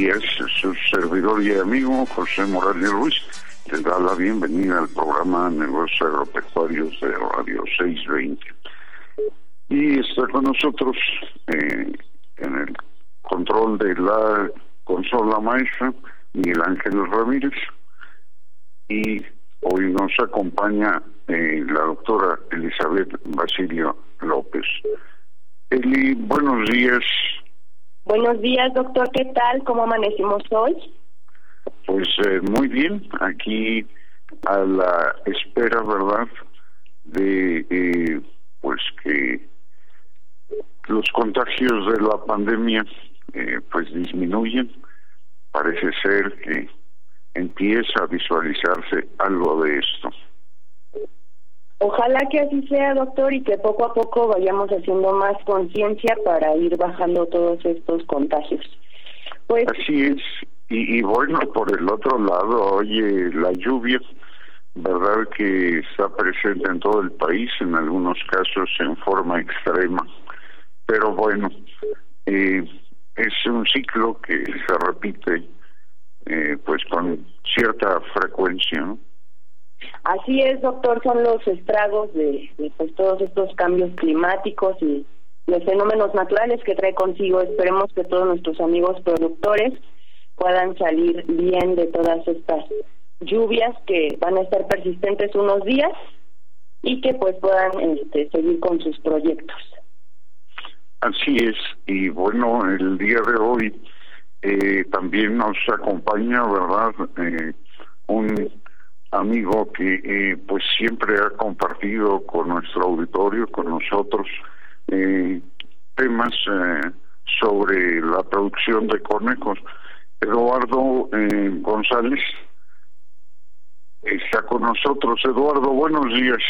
Días, su servidor y amigo José Morales Ruiz te da la bienvenida al programa Negocios Agropecuarios de Radio 620. Y está con nosotros eh, en el control de la consola maestra Miguel Ángel Ramírez y hoy nos acompaña eh, la doctora Elizabeth Basilio López. Eli, buenos días. Buenos días, doctor. ¿Qué tal? ¿Cómo amanecimos hoy? Pues eh, muy bien, aquí a la espera, ¿verdad? De eh, pues que los contagios de la pandemia eh, pues disminuyen. Parece ser que empieza a visualizarse algo de esto. Ojalá que así sea, doctor, y que poco a poco vayamos haciendo más conciencia para ir bajando todos estos contagios. Pues así es. Y, y, bueno, por el otro lado, oye, la lluvia, verdad que está presente en todo el país, en algunos casos en forma extrema. Pero bueno, eh, es un ciclo que se repite eh, pues con cierta frecuencia, ¿no? Así es, doctor, son los estragos de, pues, todos estos cambios climáticos y los fenómenos naturales que trae consigo. Esperemos que todos nuestros amigos productores puedan salir bien de todas estas lluvias que van a estar persistentes unos días y que pues puedan este, seguir con sus proyectos. Así es, y bueno, el día de hoy eh, también nos acompaña, ¿verdad? Eh, un amigo que eh, pues siempre ha compartido con nuestro auditorio, con nosotros, eh, temas eh, sobre la producción de conejos. Eduardo eh, González está con nosotros. Eduardo, buenos días.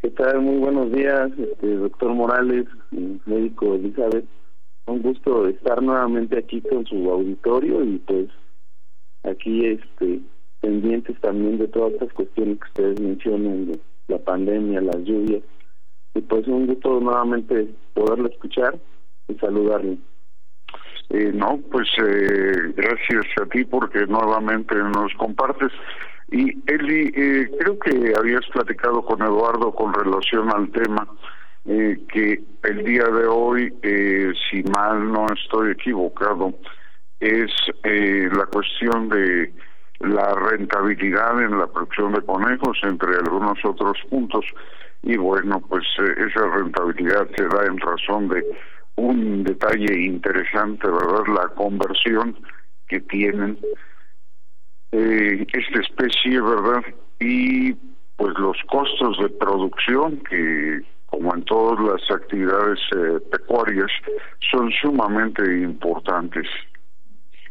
¿Qué tal? Muy buenos días, este, doctor Morales, médico Elizabeth. Un gusto estar nuevamente aquí con su auditorio y pues aquí este pendientes también de todas estas cuestiones que ustedes mencionan, de la pandemia, las lluvias. Y pues un gusto nuevamente poderlo escuchar y saludarle. Eh, no, pues eh, gracias a ti porque nuevamente nos compartes. Y Eli, eh, creo que habías platicado con Eduardo con relación al tema, eh, que el día de hoy, eh, si mal no estoy equivocado, es eh, la cuestión de la rentabilidad en la producción de conejos, entre algunos otros puntos. Y bueno, pues eh, esa rentabilidad se da en razón de un detalle interesante, ¿verdad? La conversión que tienen eh, esta especie, ¿verdad? Y pues los costos de producción que como en todas las actividades eh, pecuarias son sumamente importantes.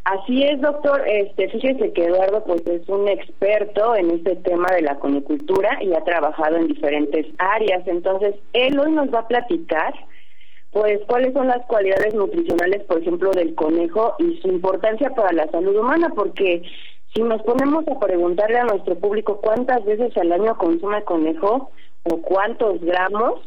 Así es, doctor. Este, fíjese que Eduardo pues es un experto en este tema de la conicultura y ha trabajado en diferentes áreas. Entonces, él hoy nos va a platicar pues cuáles son las cualidades nutricionales, por ejemplo, del conejo y su importancia para la salud humana, porque Si nos ponemos a preguntarle a nuestro público cuántas veces al año consume conejo o cuántos gramos,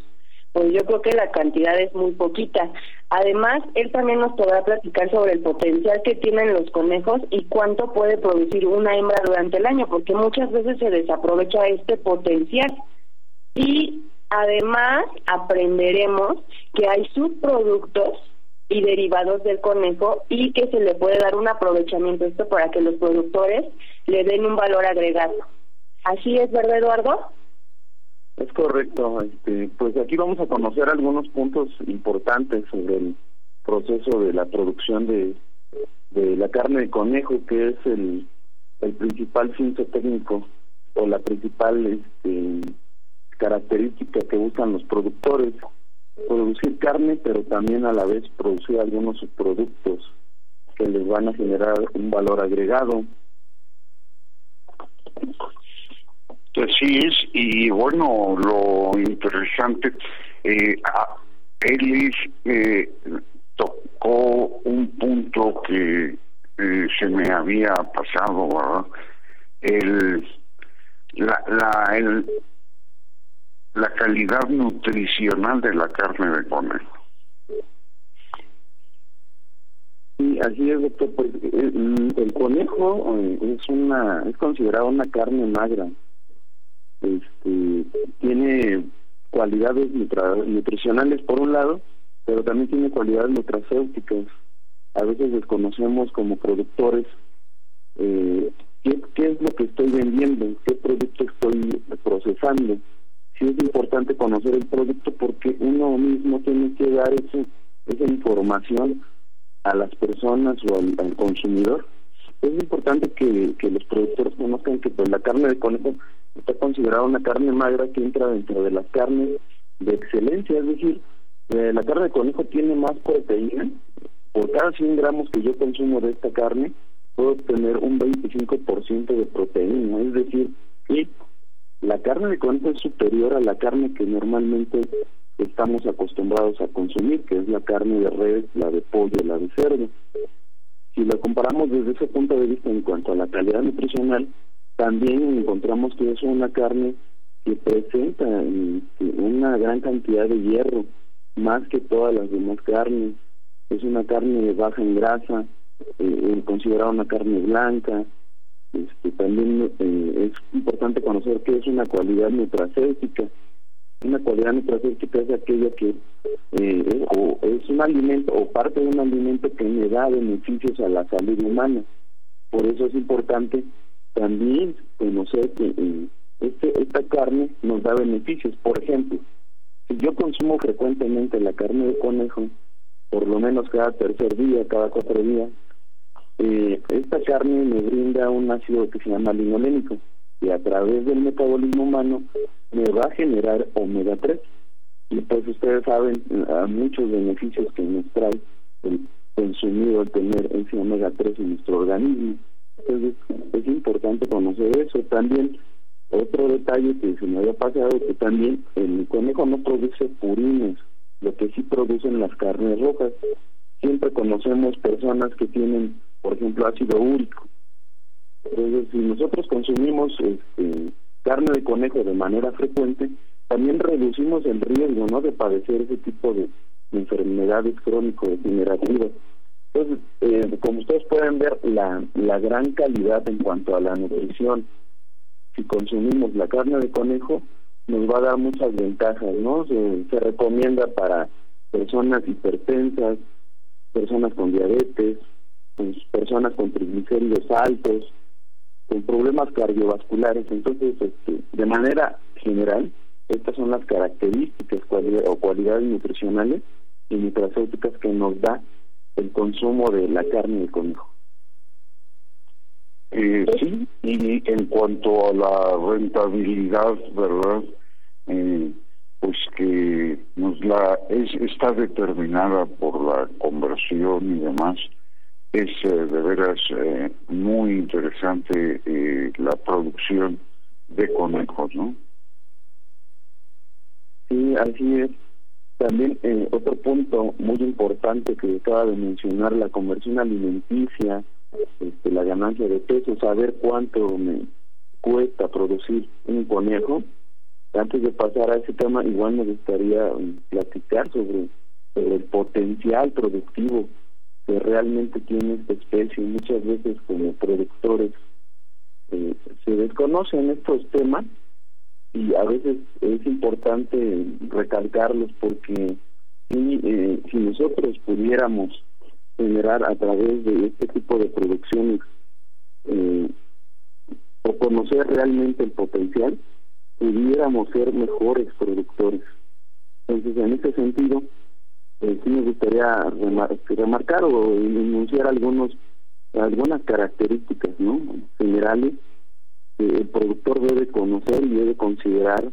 pues yo creo que la cantidad es muy poquita. Además, él también nos podrá platicar sobre el potencial que tienen los conejos y cuánto puede producir una hembra durante el año, porque muchas veces se desaprovecha este potencial. Y además aprenderemos que hay subproductos y derivados del conejo y que se le puede dar un aprovechamiento esto para que los productores le den un valor agregado. ¿Así es, verdad, Eduardo? Es correcto. Este, pues aquí vamos a conocer algunos puntos importantes sobre el proceso de la producción de, de la carne de conejo, que es el, principal cinto técnico o la principal este, característica que buscan los productores producir carne, pero también a la vez producir algunos subproductos que les van a generar un valor agregado. Así es, y bueno, lo interesante, eh, eh, tocó un punto que eh, se me había pasado. El, la, la, el, la calidad nutricional de la carne de conejo. Sí, así es, doctor. Pues, eh, el, conejo es una es considerado una carne magra. Este, tiene cualidades nutricionales por un lado, pero también tiene cualidades nutracéuticas. A veces desconocemos como productores eh, qué, es lo que estoy vendiendo, qué producto estoy procesando sí es importante conocer el producto porque uno mismo tiene que dar ese, esa información a las personas o al, consumidor. Es importante que, que, los productores conozcan que pues, la carne de conejo está considerada una carne magra que entra dentro de las carnes de excelencia, es decir, eh, la carne de conejo tiene más proteína. Por cada 100 gramos que yo consumo de esta carne, puedo obtener un 25% de proteína, es decir, y la carne de conejo es superior a la carne que normalmente estamos acostumbrados a consumir, que es la carne de res, la de pollo, la de cerdo. Si la comparamos desde ese punto de vista en cuanto a la calidad nutricional, también encontramos que es una carne que presenta este, una gran cantidad de hierro, más que todas las demás carnes. Es una carne baja en grasa, eh, considerada una carne blanca, este, también eh, es importante conocer qué es una cualidad nutracéutica. Una cualidad nutracéutica es aquella que eh, es, o es un alimento o parte de un alimento que me da beneficios a la salud humana. Por eso es importante también conocer que eh, este, esta carne nos da beneficios. Por ejemplo, si yo consumo frecuentemente la carne de conejo, por lo menos cada tercer día, cada cuatro días, eh, esta carne me brinda un ácido que se llama linolénico y a través del metabolismo humano me va a generar omega 3 y pues ustedes saben a muchos beneficios que nos trae el consumido el tener ese omega 3 en nuestro organismo entonces es importante conocer eso también otro detalle que se me había pasado que también el conejo no produce purines lo que sí producen las carnes rojas siempre conocemos personas que tienen por ejemplo, ácido úrico. Entonces, si nosotros consumimos este, carne de conejo de manera frecuente, también reducimos el riesgo ¿no? de padecer ese tipo de enfermedades crónico-degenerativas. Entonces, eh, como ustedes pueden ver, la, la gran calidad en cuanto a la nutrición, si consumimos la carne de conejo, nos va a dar muchas ventajas, ¿no? Se, se recomienda para personas hipertensas, personas con diabetes, personas con triglicéridos altos, con problemas cardiovasculares. Entonces, este, de manera general, estas son las características o cualidades nutricionales y nutracéuticas que nos da el consumo de la carne de conejo. Eh, sí, y en cuanto a la rentabilidad, ¿verdad? Eh, pues que nos la es, está determinada por la conversión y demás es eh, de veras eh, muy interesante la producción de conejos, ¿no? Sí, así es. También otro punto muy importante que acaba de mencionar, la conversión alimenticia este, la ganancia de peso, saber cuánto me cuesta producir un conejo. Antes de pasar a ese tema, igual me gustaría um, platicar sobre, sobre el potencial productivo que realmente tiene esta especie. Muchas veces como productores eh, se desconocen estos temas y a veces es importante recalcarlos porque si, eh, si nosotros pudiéramos generar a través de este tipo de producciones eh, o conocer realmente el potencial, pudiéramos ser mejores productores. Entonces, en ese sentido, eh, sí me gustaría remarcar o enunciar algunos algunas características no generales el productor debe conocer y debe considerar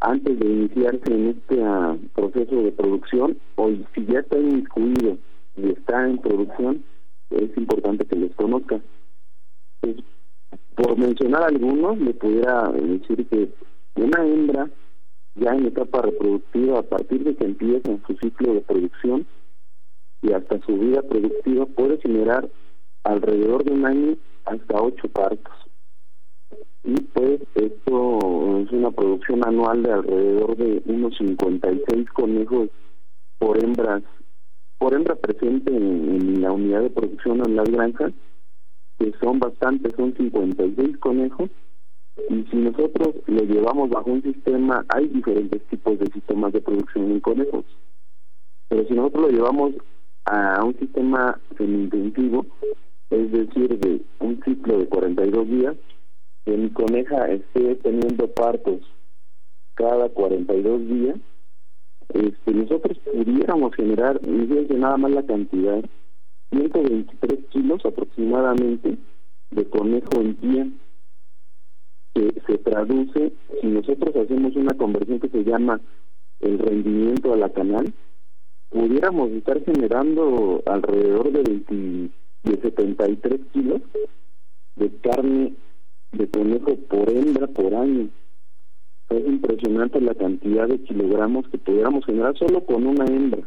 antes de iniciarse en este ah, proceso de producción o si ya está incluido y está en producción es importante que les conozca pues, por mencionar algunos le pudiera decir que una hembra ya en etapa reproductiva, a partir de que empieza su ciclo de producción y hasta su vida productiva, puede generar alrededor de un año hasta ocho partos. Y pues esto es una producción anual de alrededor de unos 56 conejos por hembras, por hembra presente en, la unidad de producción en las granjas, que son bastantes, son 56 conejos y si nosotros lo llevamos bajo un sistema, hay diferentes tipos de sistemas de producción en conejos. Pero si nosotros lo llevamos a un sistema semi-intensivo, es decir, de un ciclo de 42 días, que mi coneja esté teniendo partos cada 42 días, este, nosotros pudiéramos generar, fíjense nada más la cantidad, 123 kilos aproximadamente de conejo en pie se traduce, si nosotros hacemos una conversión que se llama el rendimiento a la canal, pudiéramos estar generando alrededor de, 20, de 73 kilos de carne de conejo por hembra por año. Es impresionante la cantidad de kilogramos que pudiéramos generar solo con una hembra.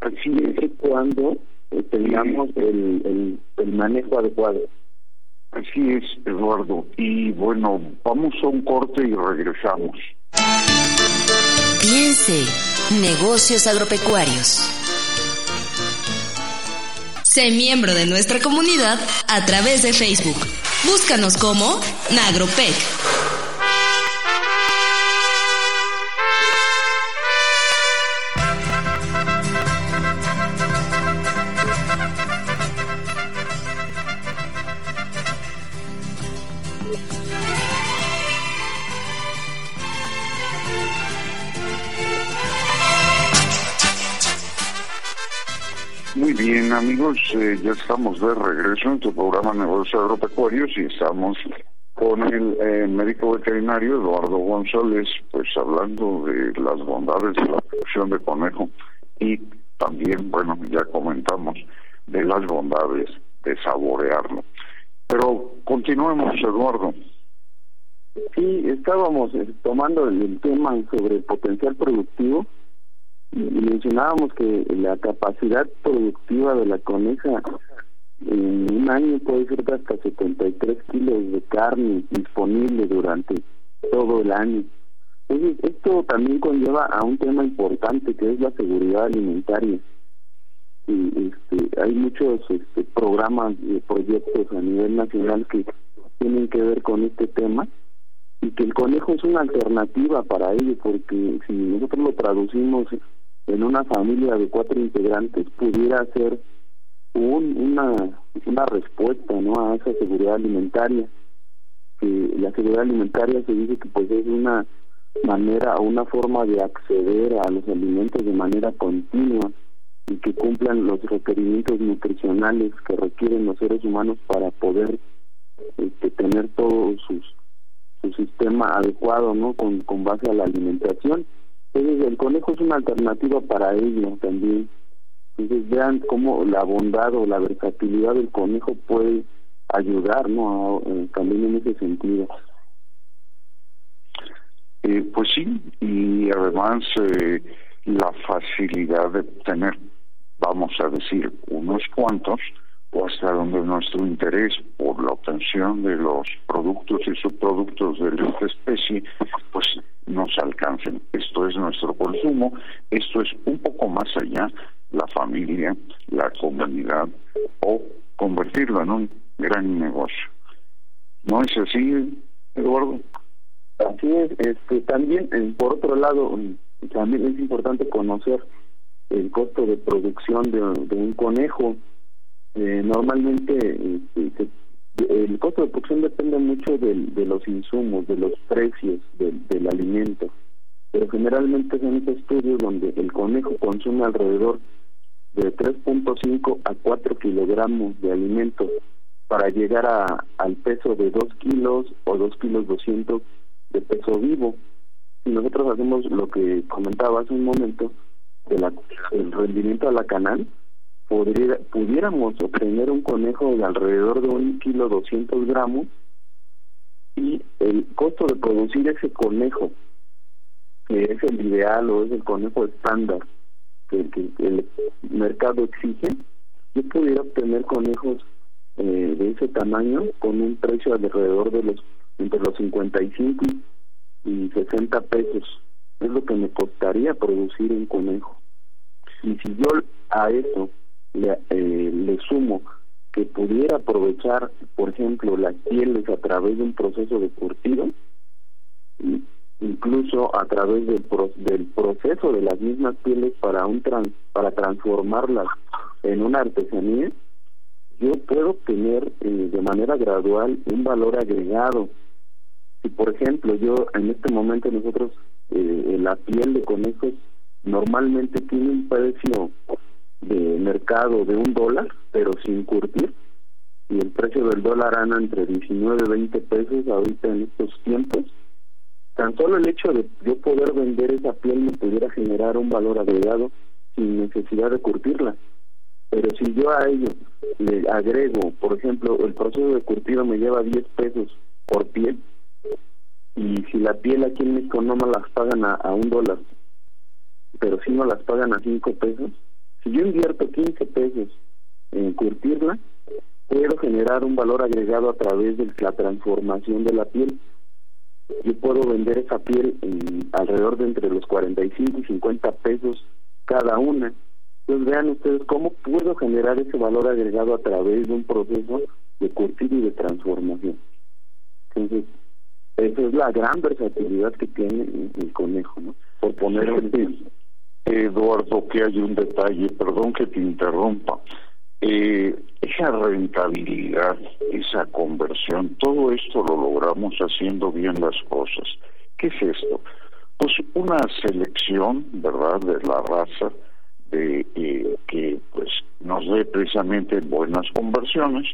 Así es cuando eh, tengamos el, el, el manejo adecuado. Así es, Eduardo. Y bueno, vamos a un corte y regresamos. Piense, negocios agropecuarios. Sé miembro de nuestra comunidad a través de Facebook. Búscanos como Nagropec. Eh, ya estamos de regreso en tu programa Negocios Agropecuarios y estamos con el eh, médico veterinario Eduardo González, pues hablando de las bondades de la producción de conejo y también, bueno, ya comentamos de las bondades de saborearlo. Pero continuemos, Eduardo. Sí, estábamos eh, tomando el tema sobre el potencial productivo mencionábamos que la capacidad productiva de la coneja en un año puede ser de hasta 73 kilos de carne disponible durante todo el año. Entonces, esto también conlleva a un tema importante que es la seguridad alimentaria. Y este, hay muchos este, programas y proyectos a nivel nacional que tienen que ver con este tema y que el conejo es una alternativa para ello, porque si nosotros lo traducimos en una familia de cuatro integrantes pudiera ser un, una, una respuesta ¿no? a esa seguridad alimentaria. Que la seguridad alimentaria se dice que pues es una manera o una forma de acceder a los alimentos de manera continua y que cumplan los requerimientos nutricionales que requieren los seres humanos para poder este, tener todo sus, su sistema adecuado no con, con base a la alimentación entonces el conejo es una alternativa para ello también. Entonces vean cómo la bondad o la versatilidad del conejo puede ayudar, ¿no? Eh, también en ese sentido. Eh, pues sí, y además eh, la facilidad de tener, vamos a decir, unos cuantos, o hasta donde nuestro interés por la obtención de los productos y subproductos de esta especie pues nos alcancen. Esto es nuestro consumo, esto es un poco más allá la familia, la comunidad o convertirlo en un gran negocio. ¿No es así, Eduardo? Así es, este, también eh, por otro lado, también es importante conocer el costo de producción de, un conejo. Eh, normalmente este, el costo de producción depende mucho de los insumos, de los precios del, alimento, pero generalmente son estudios donde el conejo consume alrededor de 3.5 a 4 kilogramos de alimento para llegar a, al peso de 2 kilos o 2 kilos 200 de peso vivo. Si nosotros hacemos lo que comentaba hace un momento, de la, el rendimiento a la canal, podría, pudiéramos obtener un conejo de alrededor de un kilo 200 gramos y el costo de producir ese conejo, que es el ideal o es el conejo estándar que, el mercado exige, yo pudiera obtener conejos eh, de ese tamaño con un precio alrededor de los entre los 55 y 60 pesos. Es lo que me costaría producir un conejo. Y si yo a eso le, eh, le sumo que pudiera aprovechar, por ejemplo, las pieles a través de un proceso de curtido, incluso a través del, del proceso de las mismas pieles para un para transformarlas en una artesanía, yo puedo obtener eh, de manera gradual un valor agregado. Si por ejemplo yo en este momento nosotros eh, la piel de conejos normalmente tiene un precio de mercado de un dólar pero sin curtir. Y el precio del dólar anda entre 19 y 20 pesos ahorita en estos tiempos. Tan solo el hecho de yo poder vender esa piel me pudiera generar un valor agregado sin necesidad de curtirla. Pero si yo a ello le agrego por ejemplo el proceso de curtido me lleva 10 pesos por piel y si la piel aquí en México no me las pagan a, un dólar, pero si no las pagan a cinco pesos, si yo invierto 15 pesos en curtirla, puedo generar un valor agregado a través de la transformación de la piel. Yo puedo vender esa piel en alrededor de entre los 45 y 50 pesos cada una. Entonces vean ustedes cómo puedo generar ese valor agregado a través de un proceso de curtir y de transformación. Entonces, esa es la gran versatilidad que tiene el conejo, ¿no? Por poner Eduardo, que hay un detalle, perdón que te interrumpa. Eh, esa rentabilidad, esa conversión, todo esto lo logramos haciendo bien las cosas. ¿Qué es esto? Pues una selección, ¿verdad?, de la raza de eh, que pues nos dé precisamente buenas conversiones,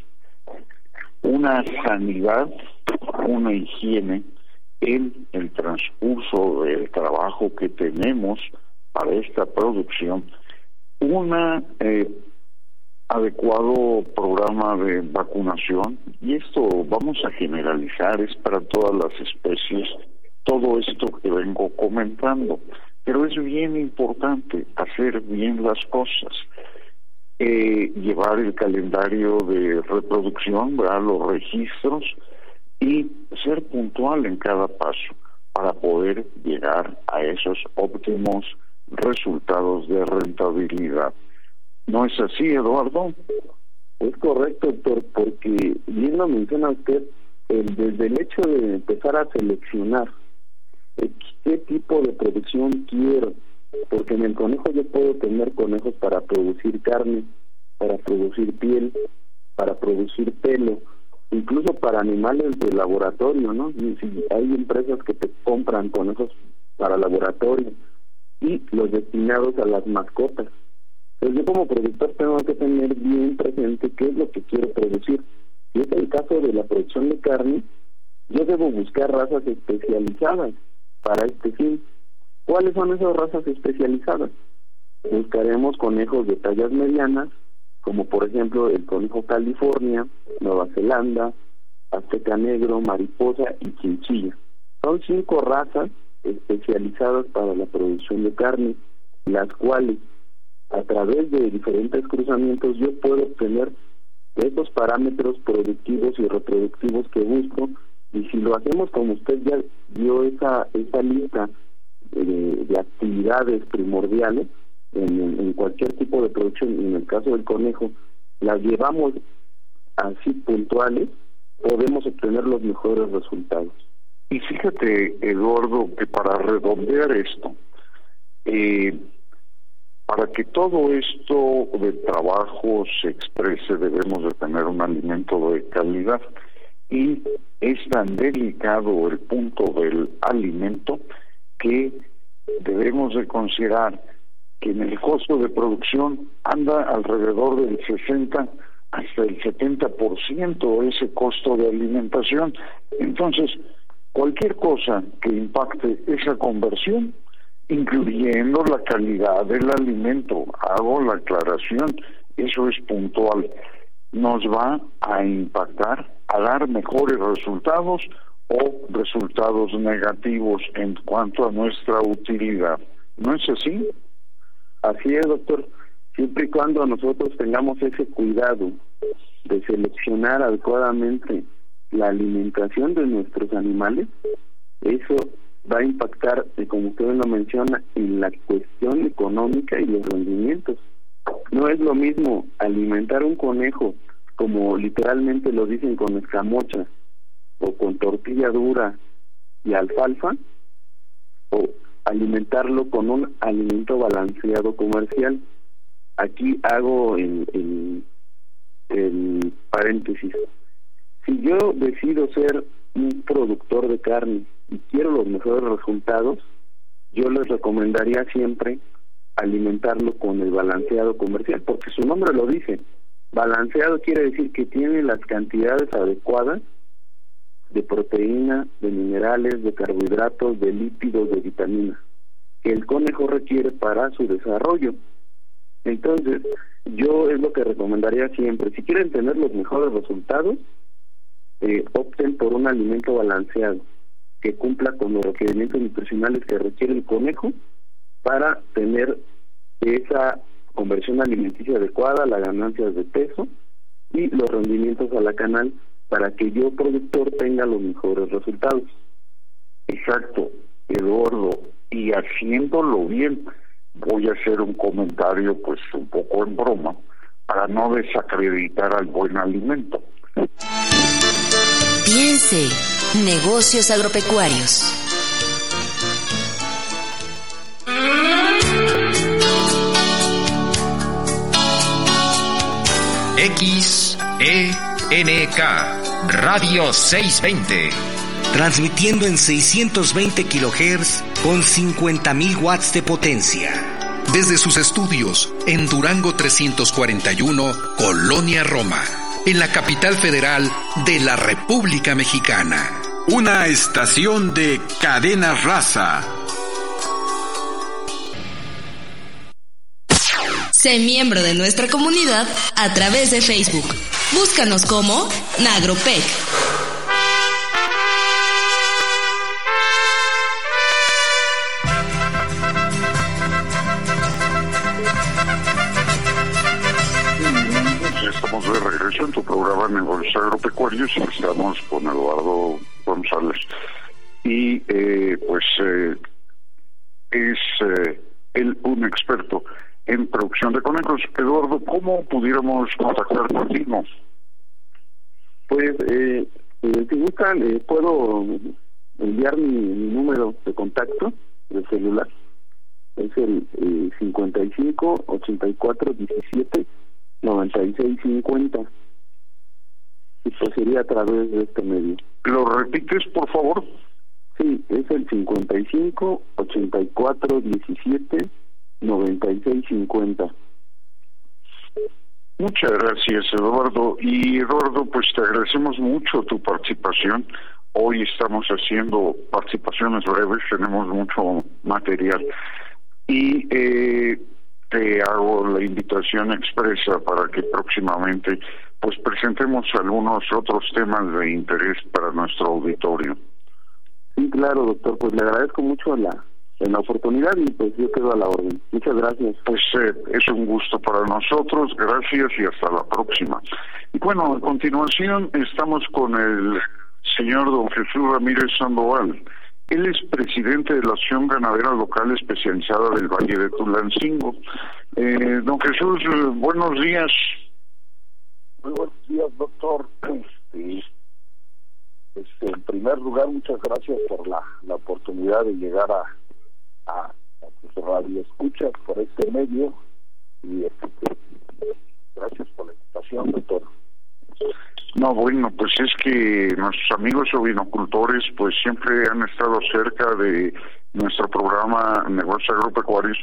una sanidad, una higiene en el transcurso del trabajo que tenemos para esta producción, un eh, adecuado programa de vacunación. Y esto vamos a generalizar es para todas las especies todo esto que vengo comentando. Pero es bien importante hacer bien las cosas. Eh, llevar el calendario de reproducción, ¿verdad? los registros y ser puntual en cada paso para poder llegar a esos óptimos resultados de rentabilidad. ¿No es así, Eduardo? Es correcto, doctor, porque bien lo menciona usted, desde el hecho de empezar a seleccionar eh, qué tipo de producción quiero, porque en el conejo yo puedo tener conejos para producir carne, para producir piel, para producir pelo, incluso para animales de laboratorio, ¿no? Si hay empresas que te compran conejos para laboratorio y los destinados a las mascotas. Entonces yo como productor tengo que tener bien presente qué es lo que quiero producir. Si es el caso de la producción de carne, yo debo buscar razas especializadas para este fin. ¿Cuáles son esas razas especializadas? Buscaremos conejos de tallas medianas, como por ejemplo el conejo California, Nueva Zelanda, azteca negro, mariposa y chinchilla. Son cinco razas especializadas para la producción de carne, las cuales a través de diferentes cruzamientos yo puedo obtener esos parámetros productivos y reproductivos que busco. Y si lo hacemos como usted ya dio esa esa lista de, actividades primordiales en, en, cualquier tipo de producción en el caso del conejo las llevamos así puntuales podemos obtener los mejores resultados y fíjate Eduardo que para redondear esto eh, para que todo esto de trabajo se exprese debemos de tener un alimento de calidad y es tan delicado el punto del alimento que debemos de considerar que en el costo de producción anda alrededor del 60 hasta el 70% ese costo de alimentación. Entonces, cualquier cosa que impacte esa conversión, incluyendo la calidad del alimento, hago la aclaración, eso es puntual, nos va a impactar a dar mejores resultados o resultados negativos en cuanto a nuestra utilidad. ¿No es así? Así es, doctor. Siempre y cuando nosotros tengamos ese cuidado de seleccionar adecuadamente la alimentación de nuestros animales, eso va a impactar, eh, como usted lo menciona, en la cuestión económica y los rendimientos. No es lo mismo alimentar un conejo como literalmente lo dicen con escamocha o con tortilla dura y alfalfa o alimentarlo con un alimento balanceado comercial. Aquí hago el, el, paréntesis. Si yo decido ser un productor de carne y quiero los mejores resultados, yo les recomendaría siempre alimentarlo con el balanceado comercial, porque su nombre lo dice, Balanceado quiere decir que tiene las cantidades adecuadas de proteína, de minerales, de carbohidratos, de lípidos, de vitaminas que el conejo requiere para su desarrollo. Entonces, yo es lo que recomendaría siempre. Si quieren tener los mejores resultados, eh, opten por un alimento balanceado que cumpla con los requerimientos nutricionales que requiere el conejo para tener esa conversión alimenticia adecuada, las ganancias de peso y los rendimientos a la canal para que yo productor tenga los mejores resultados. Exacto, Eduardo, y haciéndolo bien, voy a hacer un comentario pues un poco en broma para no desacreditar al buen alimento. Piense, negocios agropecuarios. XENK Radio 620. Transmitiendo en 620 kHz con 50.000 watts de potencia. Desde sus estudios en Durango 341, Colonia Roma, en la capital federal de la República Mexicana. Una estación de cadena raza Sé miembro de nuestra comunidad a través de Facebook. Búscanos como Nagropec. Agropecuarios y estamos con Eduardo González. Y eh, pues eh, es eh, él un experto en producción de conejos. Eduardo, ¿cómo pudiéramos contactar contigo? Pues, eh, eh, si gustan, eh, puedo enviar mi, número de contacto de celular. Es el eh, 55 84 17 96 50. Y pues sería a través de este medio. ¿Lo repites, por favor? Sí, es el 55 84 17 9650. Muchas gracias, Eduardo. Y Eduardo, pues te agradecemos mucho tu participación. Hoy estamos haciendo participaciones breves, tenemos mucho material. Y eh, te hago la invitación expresa para que próximamente pues presentemos algunos otros temas de interés para nuestro auditorio. Sí, claro, doctor. Pues le agradezco mucho la, la oportunidad y pues yo quedo a la orden. Muchas gracias. Pues eh, es un gusto para nosotros, gracias y hasta la próxima. Y bueno, a continuación estamos con el señor don Jesús Ramírez Sandoval. Él es presidente de la Asociación Ganadera Local Especializada del Valle de Tulancingo. Eh, don Jesús, eh, buenos días. Muy buenos días, doctor. Este, este, en primer lugar, muchas gracias por la, la oportunidad de llegar a, a, a radio escuchas por este medio y este, gracias por la invitación, doctor. No, bueno, pues es que nuestros amigos ovinocultores pues siempre han estado cerca de nuestro programa Negocio Agropecuarios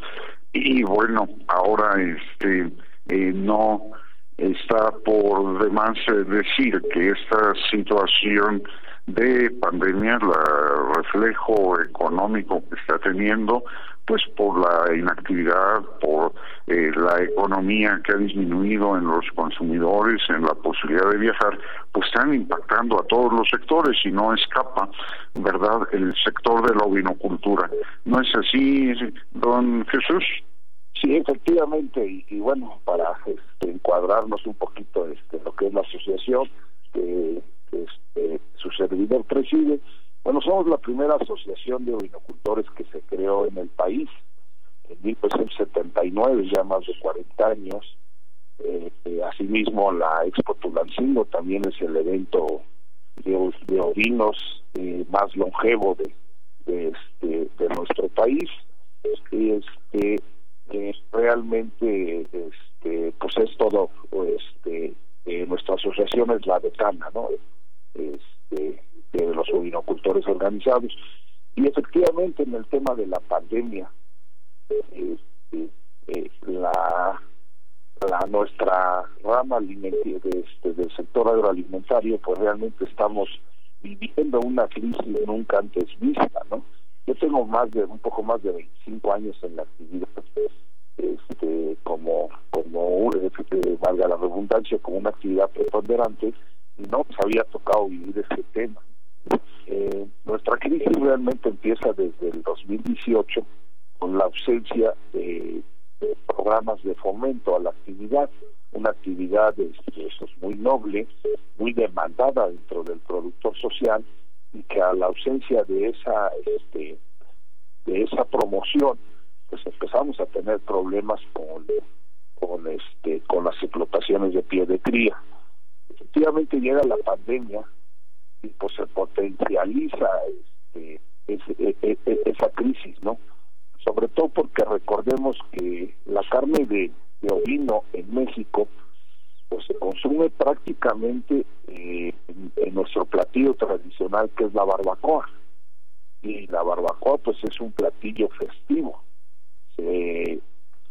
y bueno, ahora este eh, no está por demás decir que esta situación de pandemia, el reflejo económico que está teniendo, pues por la inactividad, por eh, la economía que ha disminuido en los consumidores, en la posibilidad de viajar, pues están impactando a todos los sectores y no escapa, ¿verdad?, el sector de la ovinocultura. ¿No es así, don Jesús? Sí, efectivamente, y, bueno, para este, encuadrarnos un poquito este, lo que es la asociación, que este, su servidor preside. Bueno, somos la primera asociación de ovinocultores que se creó en el país en 1979, ya más de 40 años. Eh, eh, asimismo, la Expo Tulancingo también es el evento de, de ovinos eh, más longevo de, de, este, de nuestro país. Realmente este, pues es todo este, nuestra asociación es la decana, este, de los ovinocultores organizados. Y efectivamente en el tema de la pandemia, este, eh, la, nuestra rama alimentaria este, del sector agroalimentario, pues realmente estamos viviendo una crisis nunca antes vista, ¿no? Yo tengo más de un poco más de 25 años en la actividad, como como eh, valga la redundancia, como una actividad preponderante no nos había tocado vivir este tema. Eh, nuestra crisis realmente empieza desde el 2018 con la ausencia de, programas de fomento a la actividad, una actividad este, muy noble, muy demandada dentro del productor social y que a la ausencia de esa este, de esa promoción pues empezamos a tener problemas con con este con las explotaciones de pie de cría. Efectivamente llega la pandemia y pues se potencializa este, e, e, e, esa crisis, ¿no? Sobre todo porque recordemos que la carne de, ovino en México pues se consume prácticamente eh, en, nuestro platillo tradicional que es la barbacoa. Y la barbacoa pues es un platillo festivo se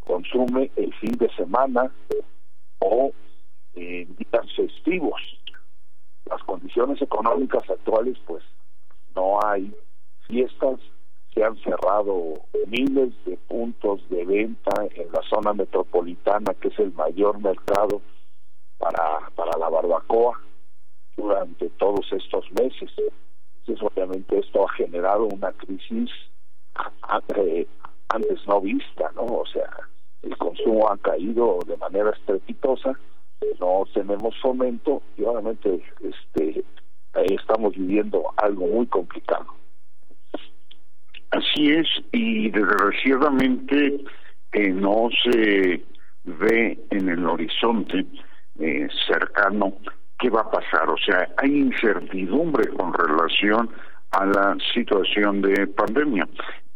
consume el fin de semana o en días festivos. Las condiciones económicas actuales, pues no hay fiestas, se han cerrado miles de puntos de venta en la zona metropolitana, que es el mayor mercado para, para la barbacoa durante todos estos meses. Entonces, obviamente, esto ha generado una crisis antes no vista, ¿no? O sea, el consumo ha caído de manera estrepitosa no tenemos fomento y obviamente este estamos viviendo algo muy complicado. Así es, y desgraciadamente eh, no se ve en el horizonte eh, cercano qué va a pasar. O sea, hay incertidumbre con relación a la situación de pandemia.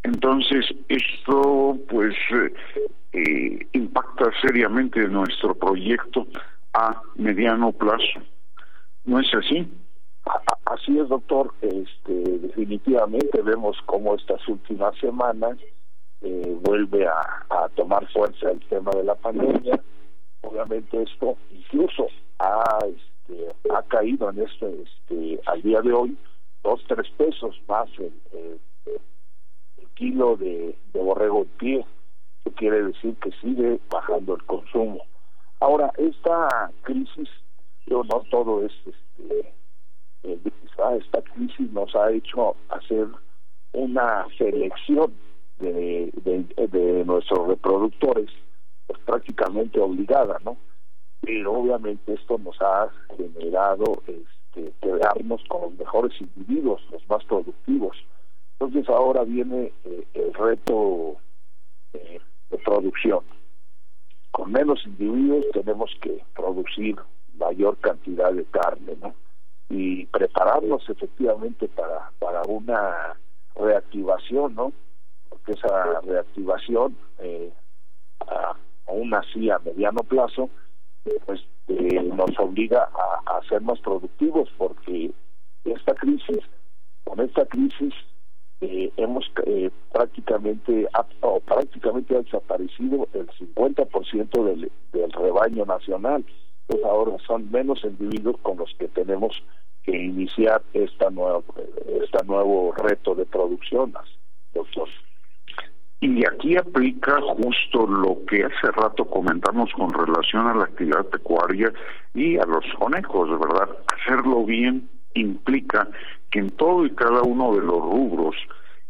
Entonces, esto pues eh, impacta seriamente nuestro proyecto a mediano plazo. ¿No es así? Así es, doctor. Este, definitivamente vemos cómo estas últimas semanas eh, vuelve a, tomar fuerza el tema de la pandemia. Obviamente esto incluso ha, este, ha caído en este, este, al día de hoy dos, tres pesos más el, el, kilo de, borrego en pie, que quiere decir que sigue bajando el consumo. Ahora, esta crisis, yo no todo es este, eh, esta crisis nos ha hecho hacer una selección de, de, nuestros reproductores, pues prácticamente obligada, ¿no? Pero obviamente esto nos ha generado este, quedarnos con los mejores individuos, los más productivos. Entonces ahora viene eh, el reto eh, de producción. Con menos individuos tenemos que producir mayor cantidad de carne, ¿no? Y prepararnos efectivamente para, para una reactivación, ¿no? Porque esa reactivación, eh, aún así a mediano plazo, pues eh, nos obliga a, a, ser más productivos, porque esta crisis, con esta crisis eh, hemos eh, prácticamente o prácticamente ha desaparecido el 50% del, del rebaño nacional. Pues ahora son menos individuos con los que tenemos que iniciar esta nueva este nuevo reto de producción, doctor. Y aquí aplica justo lo que hace rato comentamos con relación a la actividad pecuaria y a los conejos, ¿verdad? Hacerlo bien implica que en todo y cada uno de los rubros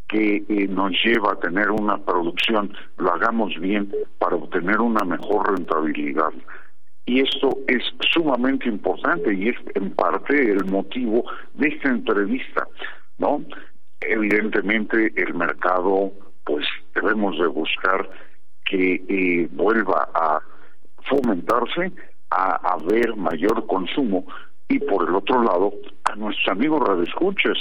que eh, nos lleva a tener una producción lo hagamos bien para obtener una mejor rentabilidad. Y esto es sumamente importante y es en parte el motivo de esta entrevista, ¿no? Evidentemente el mercado, pues debemos de buscar que eh, vuelva a fomentarse, a haber mayor consumo y por el otro lado a nuestros amigos radioescuchas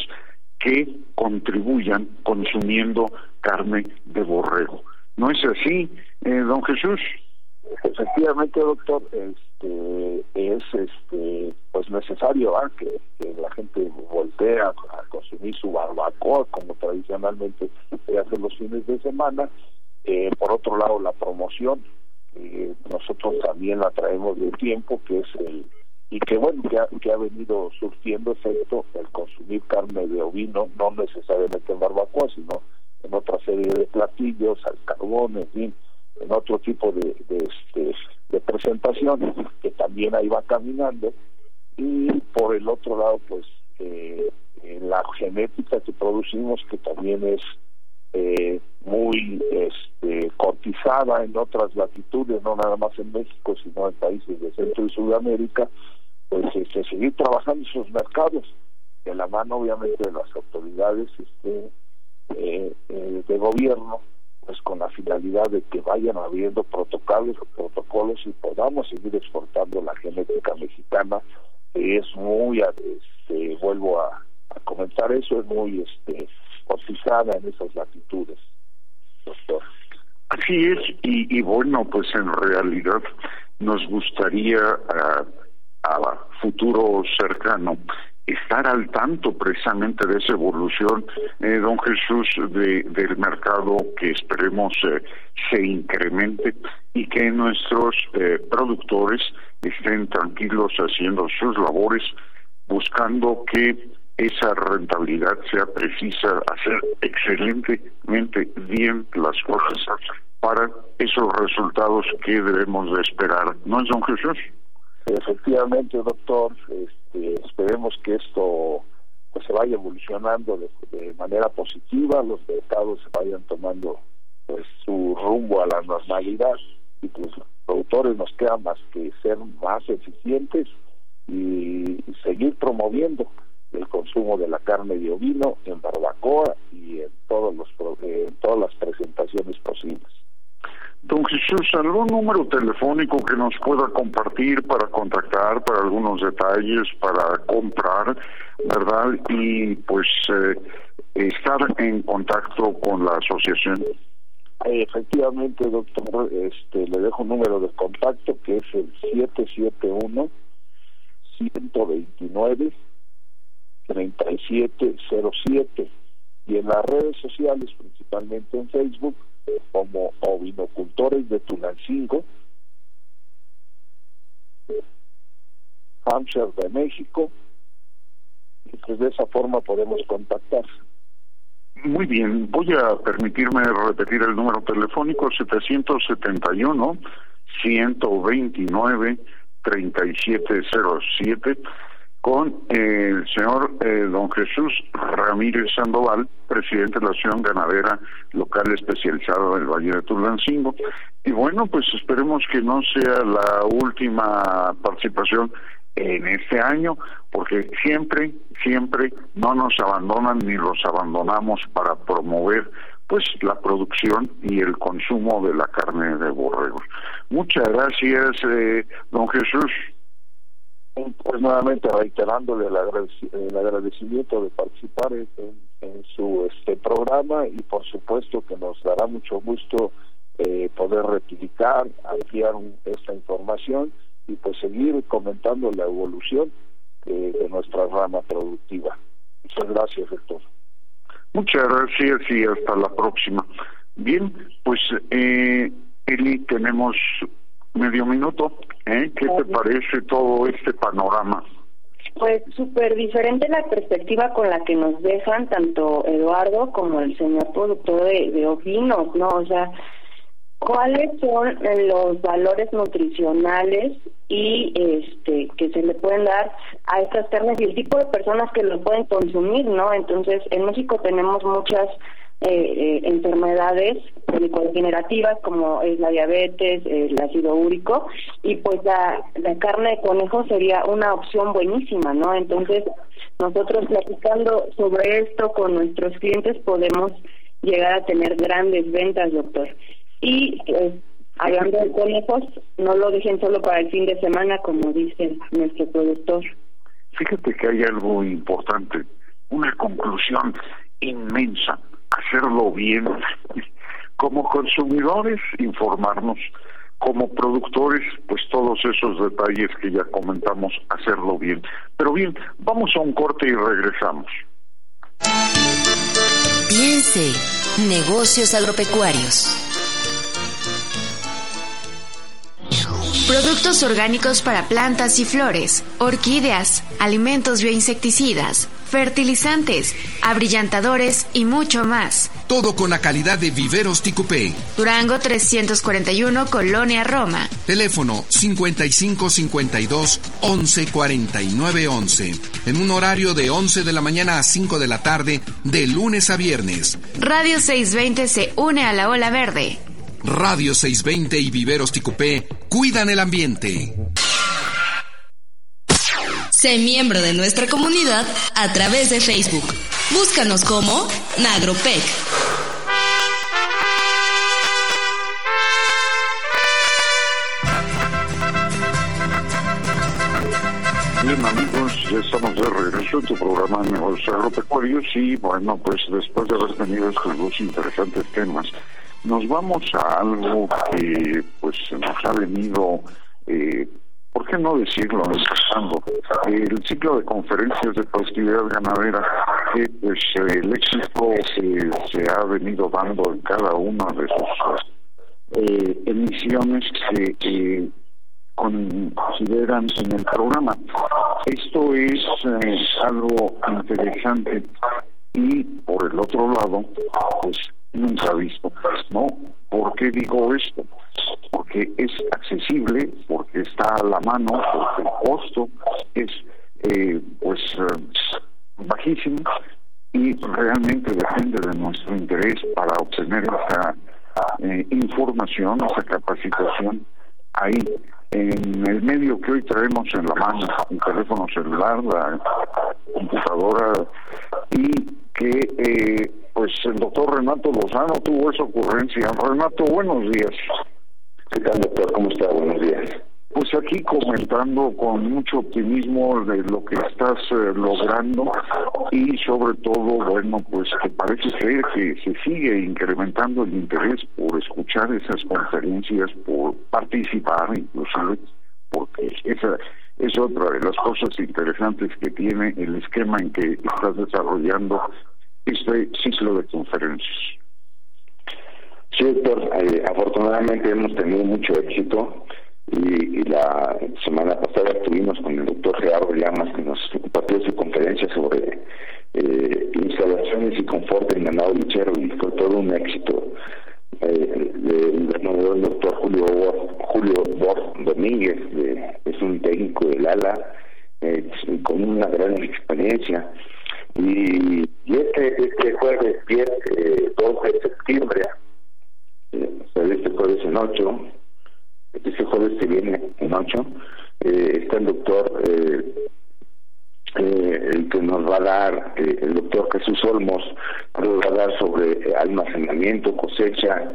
que contribuyan consumiendo carne de borrego. ¿No es así, eh, don Jesús? Efectivamente, doctor, este, es este, pues necesario que, la gente voltee a, consumir su barbacoa como tradicionalmente se hace los fines de semana. Eh, por otro lado, la promoción, nosotros también la traemos de tiempo, que es el y que bueno que ha, que ha venido surtiendo efecto el consumir carne de ovino no necesariamente en barbacoa sino en otra serie de platillos al carbón en fin en otro tipo de de, este, de presentaciones que también ahí va caminando. Y por el otro lado pues eh, la genética que producimos que también es eh, muy este, cotizada en otras latitudes, no nada más en México, sino en países de Centro y Sudamérica, pues este, seguir trabajando esos mercados, de la mano obviamente de las autoridades este, eh, eh, de gobierno, pues con la finalidad de que vayan habiendo protocolos, protocolos y podamos seguir exportando la genética mexicana, que es muy, este, vuelvo a, a comentar eso, es muy este cotizada en esas latitudes, doctor. Así es, y, y bueno, pues en realidad nos gustaría a, futuro cercano estar al tanto precisamente de esa evolución, eh, don Jesús, de, del mercado que esperemos eh, se incremente y que nuestros eh, productores estén tranquilos haciendo sus labores, buscando que esa rentabilidad sea precisa, hacer excelentemente bien las cosas para esos resultados que debemos de esperar. ¿No es, don Jesús? Efectivamente, doctor, este, esperemos que esto pues se vaya evolucionando de, manera positiva, los mercados se vayan tomando pues su rumbo a la normalidad y pues los productores nos queda más que ser más eficientes y seguir promoviendo el consumo de la carne de ovino en barbacoa y en todos los en todas las presentaciones posibles. Don Jesús, ¿algún número telefónico que nos pueda compartir para contactar, para algunos detalles, para comprar, verdad? Y pues eh, estar en contacto con la asociación. Efectivamente, doctor, este, le dejo un número de contacto que es el 771 129 3707 y en las redes sociales, principalmente en Facebook, como ovinocultores de Tulancingo, Hampshire de México, y pues de esa forma podemos contactar. Muy bien, voy a permitirme repetir el número telefónico 771 129 3707 con el señor eh, don Jesús Ramírez Sandoval, presidente de la Asociación Ganadera Local Especializada del Valle de Tulancingo. Y bueno, pues esperemos que no sea la última participación en este año, porque siempre, siempre no nos abandonan ni los abandonamos para promover pues la producción y el consumo de la carne de borregos. Muchas gracias, eh, don Jesús. Pues nuevamente reiterándole el, agradecimiento de participar en, su este programa y por supuesto que nos dará mucho gusto eh, poder replicar, ampliar esta información y pues seguir comentando la evolución eh, de nuestra rama productiva. Muchas gracias, doctor. Muchas gracias y hasta la próxima. Bien, pues eh, Eli, tenemos medio minuto. ¿eh? ¿Qué te parece todo este panorama? Pues súper diferente la perspectiva con la que nos dejan tanto Eduardo como el señor productor de, de ovinos, ¿no? O sea, ¿cuáles son los valores nutricionales y este que se le pueden dar a estas carnes y el tipo de personas que lo pueden consumir, ¿no? Entonces, en México tenemos muchas eh, eh, enfermedades degenerativas como es la diabetes, el ácido úrico y pues la, la carne de conejo sería una opción buenísima, ¿no? Entonces, nosotros platicando sobre esto con nuestros clientes podemos llegar a tener grandes ventas, doctor. Y pues, hablando de conejos, no lo dejen solo para el fin de semana, como dice nuestro productor. Fíjate que hay algo importante, una conclusión inmensa, hacerlo bien. Como consumidores, informarnos. Como productores, pues todos esos detalles que ya comentamos, hacerlo bien. Pero bien, vamos a un corte y regresamos. Piense, negocios agropecuarios. Productos orgánicos para plantas y flores, orquídeas, alimentos bioinsecticidas, fertilizantes, abrillantadores y mucho más. Todo con la calidad de Viveros Ticupé. Durango 341, Colonia Roma. Teléfono 5552 1149 11. En un horario de 11 de la mañana a 5 de la tarde, de lunes a viernes. Radio 620 se une a la ola verde. Radio 620 y Viveros Ticupé cuidan el ambiente. Sé miembro de nuestra comunidad a través de Facebook. Búscanos como Nagropec. Bien amigos, ya estamos de regreso en tu programa negocios agropecuarios y bueno, pues después de haber tenido estos dos interesantes temas, nos vamos a algo que pues nos ha venido, eh, ¿por qué no decirlo? Empezando, el ciclo de conferencias de productividad ganadera, que pues el éxito se, se ha venido dando en cada una de sus eh, emisiones que consideran en el programa. Esto es eh, algo interesante y por el otro lado, pues nunca visto. ¿No? ¿Por qué digo esto? Porque es accesible, porque está a la mano, porque el costo es eh, pues eh, bajísimo y realmente depende de nuestro interés para obtener esa eh, información, esa capacitación ahí en el medio que hoy traemos en la mano, un teléfono celular, la computadora y que eh, pues el doctor Renato Lozano tuvo esa ocurrencia. Renato, buenos días. ¿Qué tal, doctor? ¿Cómo está? Buenos días. Pues aquí comentando con mucho optimismo de lo que estás eh, logrando y sobre todo, bueno, pues que parece ser que se sigue incrementando el interés por escuchar esas conferencias, por participar inclusive, porque esa es otra de las cosas interesantes que tiene el esquema en que estás desarrollando este ciclo de conferencias. Sí, doctor, eh, afortunadamente hemos tenido mucho éxito y, la semana pasada estuvimos con el doctor Gerardo Llamas que nos compartió su conferencia sobre eh, instalaciones y confort en ganado lechero y fue todo un éxito. Eh, el, doctor Julio Julio Domínguez, es un técnico del ALA, eh, con una gran experiencia. Y, este, este jueves 10, 2 de septiembre, este jueves en 8, este jueves que viene en 8, está el doctor eh, el que nos va a dar eh, el doctor Jesús Olmos, nos va a dar sobre almacenamiento, cosecha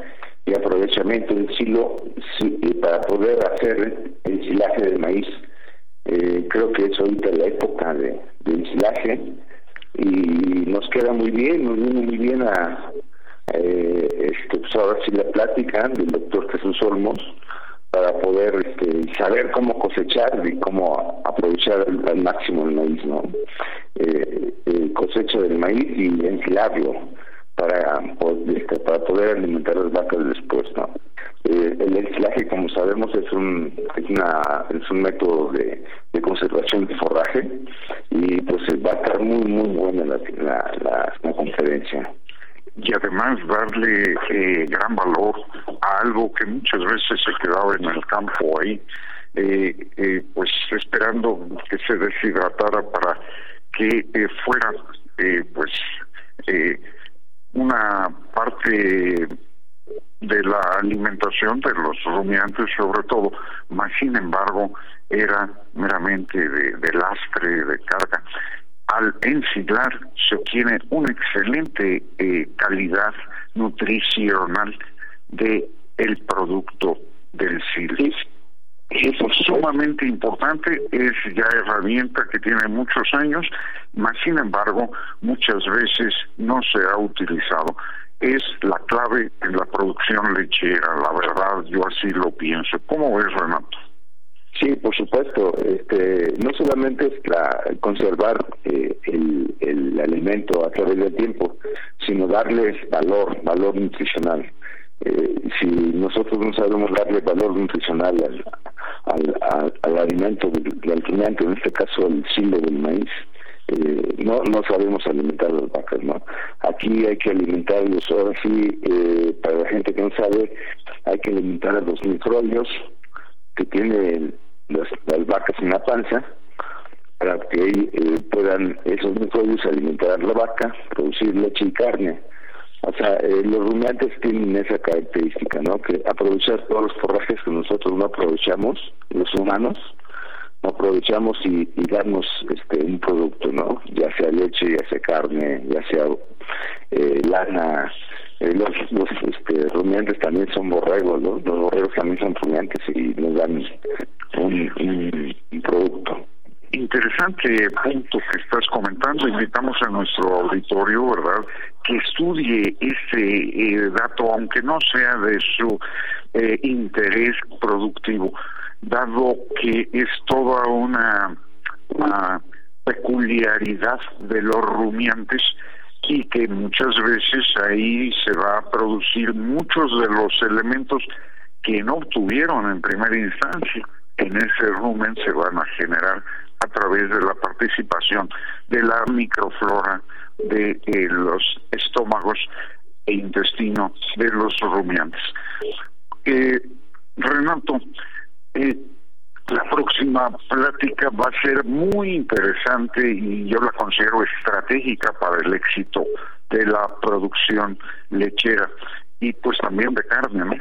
y aprovechamiento del silo para poder hacer el silaje del maíz. Eh, creo que es ahorita la época de, del silaje y nos queda muy bien, nos viene muy bien a, este, pues ahora sí la plática del doctor Jesús Olmos para poder este, saber cómo cosechar y cómo aprovechar al, máximo el maíz, ¿no? Eh, el cosecho del maíz y enfilarlo para, este, para poder alimentar las vacas después, ¿no? Eh, el ensilaje, como sabemos, es un es, una, es un método de, conservación de forraje y pues va a estar muy, muy buena la, la, la conferencia y además darle eh, gran valor a algo que muchas veces se quedaba en el campo ahí, eh, eh, pues esperando que se deshidratara para que fuera pues una parte de la alimentación de los rumiantes sobre todo, más sin embargo era meramente de lastre, de carga al ensiglar se obtiene una excelente eh, calidad nutricional de el producto del silés. Eso es sumamente importante, es ya herramienta que tiene muchos años, mas sin embargo muchas veces no se ha utilizado. Es la clave en la producción lechera, la verdad, yo así lo pienso. ¿Cómo ves, Renato? Sí, por supuesto. Este, no solamente es la, conservar eh, el, el, alimento a través del tiempo, sino darles valor, valor nutricional. Eh, si nosotros no sabemos darle valor nutricional al, al, al, alimento del, alimento, en este caso el silo del maíz, eh, no no sabemos alimentar a las vacas, ¿no? Aquí hay que alimentarlos, ahora sí, eh, para la gente que no sabe, hay que alimentar a los microbios, que tienen las, vacas en la panza para que eh, puedan esos microbios alimentar a la vaca, producir leche y carne. O sea, eh, los rumiantes tienen esa característica, ¿no? Que aprovechar todos los forrajes que nosotros no aprovechamos, los humanos, no aprovechamos y, y darnos este un producto, ¿no? Ya sea leche, ya sea carne, ya sea eh, lana, eh, los, los este, rumiantes también son borregos, los borregos también son rumiantes y nos dan un, producto. Interesante punto que estás comentando. Invitamos a nuestro auditorio, ¿verdad?, que estudie ese eh, dato, aunque no sea de su eh, interés productivo, dado que es toda una peculiaridad de los rumiantes y que muchas veces ahí se va a producir muchos de los elementos que no obtuvieron en primera instancia. En ese rumen se van a generar a través de la participación de la microflora de eh, los estómagos e intestino de los rumiantes. Eh, Renato, eh, la próxima plática va a ser muy interesante y yo la considero estratégica para el éxito de la producción lechera y pues también de carne, ¿no?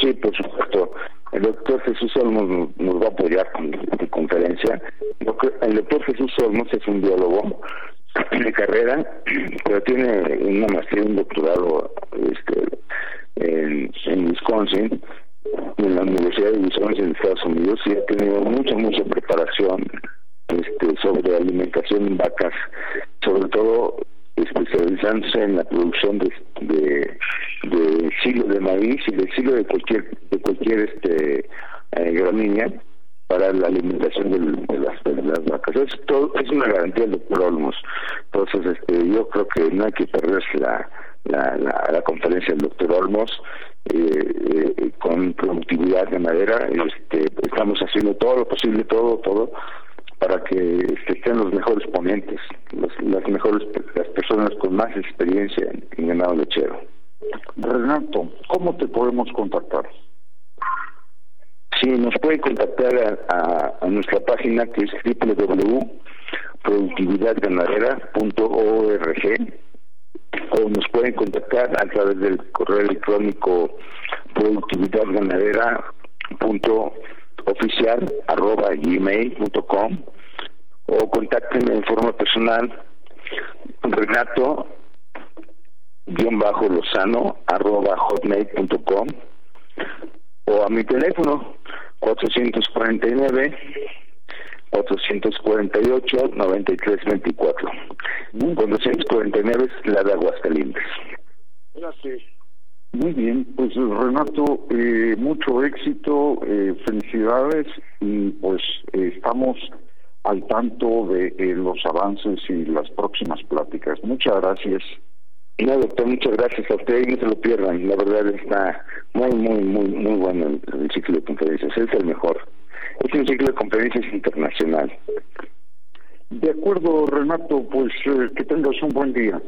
Sí, por supuesto. El doctor Jesús Olmos nos va a apoyar con su conferencia. El doctor Jesús Olmos es un biólogo de carrera, pero tiene una maestría y un doctorado este, en, Wisconsin en la Universidad de Wisconsin en Estados Unidos y ha tenido mucha, mucha preparación este, sobre alimentación en vacas, sobre todo especializándose en la producción de, de, de silo de maíz y de silo de cualquier de cualquier este eh, gramínea para la alimentación de, las, de las vacas. Es, todo, es una garantía del doctor Olmos. Entonces, este, yo creo que no hay que perderse la, la, la, conferencia del doctor Olmos eh, eh, con productividad de madera. Este, estamos haciendo todo lo posible, todo, todo, para que estén los mejores ponentes, las mejores las personas con más experiencia en, ganado lechero. Renato, ¿cómo te podemos contactar? Sí, nos puede contactar a, a, nuestra página que es www productividadganadera.org o nos pueden contactar a través del correo electrónico productividadganadera.oficial.gmail.com o contáctenme en forma personal Renato guion bajo lozano arroba hotmail.com o a mi teléfono 449 448 9324 449 es la de Aguascalientes Gracias. Muy bien, pues Renato, eh, mucho éxito, eh, felicidades y pues eh, estamos al tanto de eh, los avances y las próximas pláticas. Muchas gracias. No, doctor, muchas gracias a usted y no se lo pierdan. La verdad está muy, muy, muy, muy bueno el, ciclo de conferencias. Es el mejor. Es un ciclo de conferencias internacional. De acuerdo, Renato, pues eh, que tengas un buen día.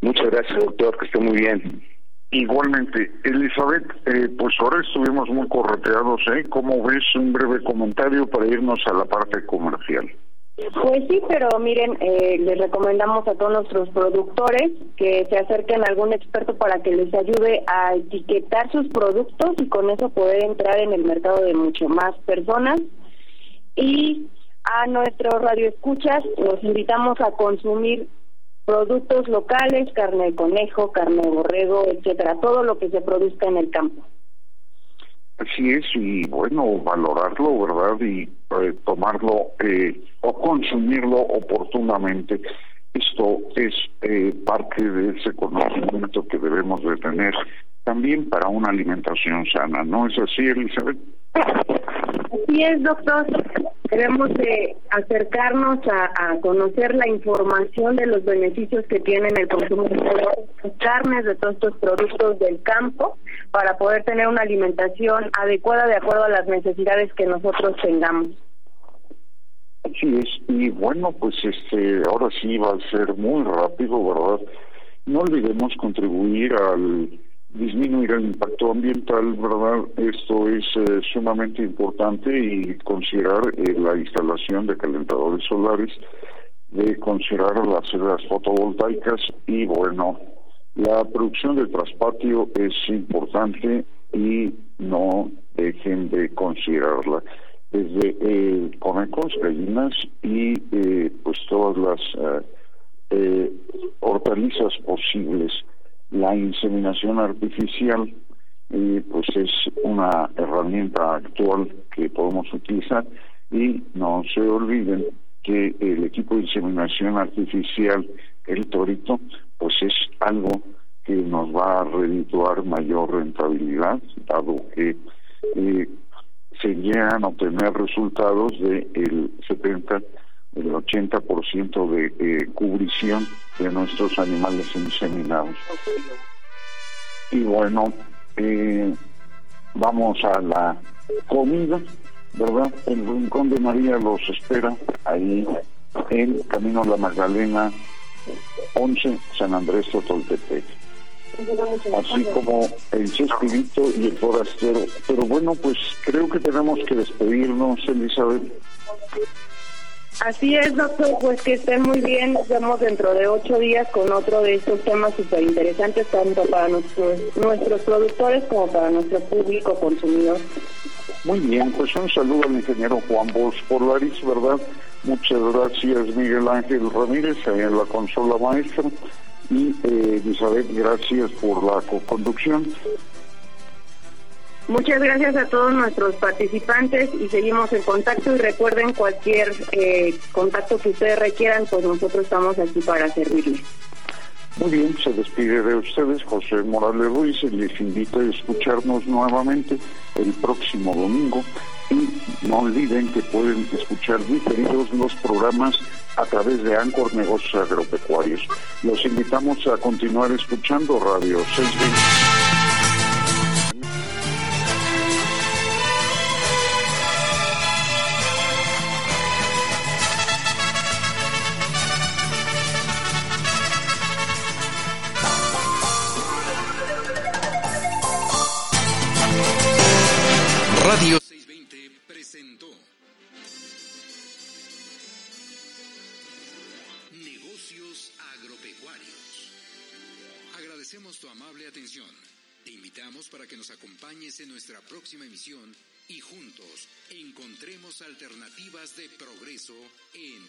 Muchas gracias, doctor, que esté muy bien. Igualmente, Elizabeth, eh, pues ahora estuvimos muy correteados, ¿eh? ¿Cómo ves un breve comentario para irnos a la parte comercial? Pues sí, pero miren, eh, les recomendamos a todos nuestros productores que se acerquen a algún experto para que les ayude a etiquetar sus productos y con eso poder entrar en el mercado de mucho más personas. Y a nuestros radioescuchas los invitamos a consumir productos locales, carne de conejo, carne de borrego, etcétera, todo lo que se produzca en el campo. Así es, y bueno, valorarlo, ¿verdad? Y eh, tomarlo eh, o consumirlo oportunamente. Esto es eh, parte de ese conocimiento que debemos de tener también para una alimentación sana, ¿no es así, Elizabeth? Así es, doctor. Debemos de acercarnos a, conocer la información de los beneficios que tienen el consumo de carnes, de todos estos productos del campo, para poder tener una alimentación adecuada de acuerdo a las necesidades que nosotros tengamos. Así es, y bueno, pues este, ahora sí va a ser muy rápido, ¿verdad? No olvidemos contribuir al disminuir el impacto ambiental, ¿verdad? Esto es eh, sumamente importante y considerar eh, la instalación de calentadores solares, de considerar las celdas fotovoltaicas y bueno, la producción del traspatio es importante y no dejen de considerarla. Desde eh, conejos, gallinas y eh, pues todas las hortalizas posibles la inseminación artificial eh, pues es una herramienta actual que podemos utilizar. Y no se olviden que el equipo de inseminación artificial, el torito, pues es algo que nos va a redituar mayor rentabilidad, dado que eh, se llegan a obtener resultados del el 70 el 80% de eh, cubrición de nuestros animales inseminados. Y bueno, eh, vamos a la comida, ¿verdad? El Rincón de María los espera ahí en Camino a la Magdalena 11, San Andrés Totoltepec. Así como el Chespirito y el Forastero. Pero bueno, pues creo que tenemos que despedirnos, Elizabeth. Así es, doctor, pues que estén muy bien. Nos vemos dentro de ocho días con otro de estos temas súper interesantes, tanto para nuestros, nuestros productores como para nuestro público consumidor. Muy bien, pues un saludo al ingeniero Juan Bosch Polaris, ¿verdad? Muchas gracias, Miguel Ángel Ramírez, en la consola maestra. Y eh, Elizabeth, gracias por la co-conducción. Muchas gracias a todos nuestros participantes y seguimos en contacto y recuerden cualquier eh, contacto que ustedes requieran, pues nosotros estamos aquí para servirles. Muy bien, se despide de ustedes José Morales Ruiz y les invito a escucharnos nuevamente el próximo domingo y no olviden que pueden escuchar diferidos los programas a través de Ancor Negocios Agropecuarios. Los invitamos a continuar escuchando Radio 620. Invitamos para que nos acompañes en nuestra próxima emisión y juntos encontremos alternativas de progreso en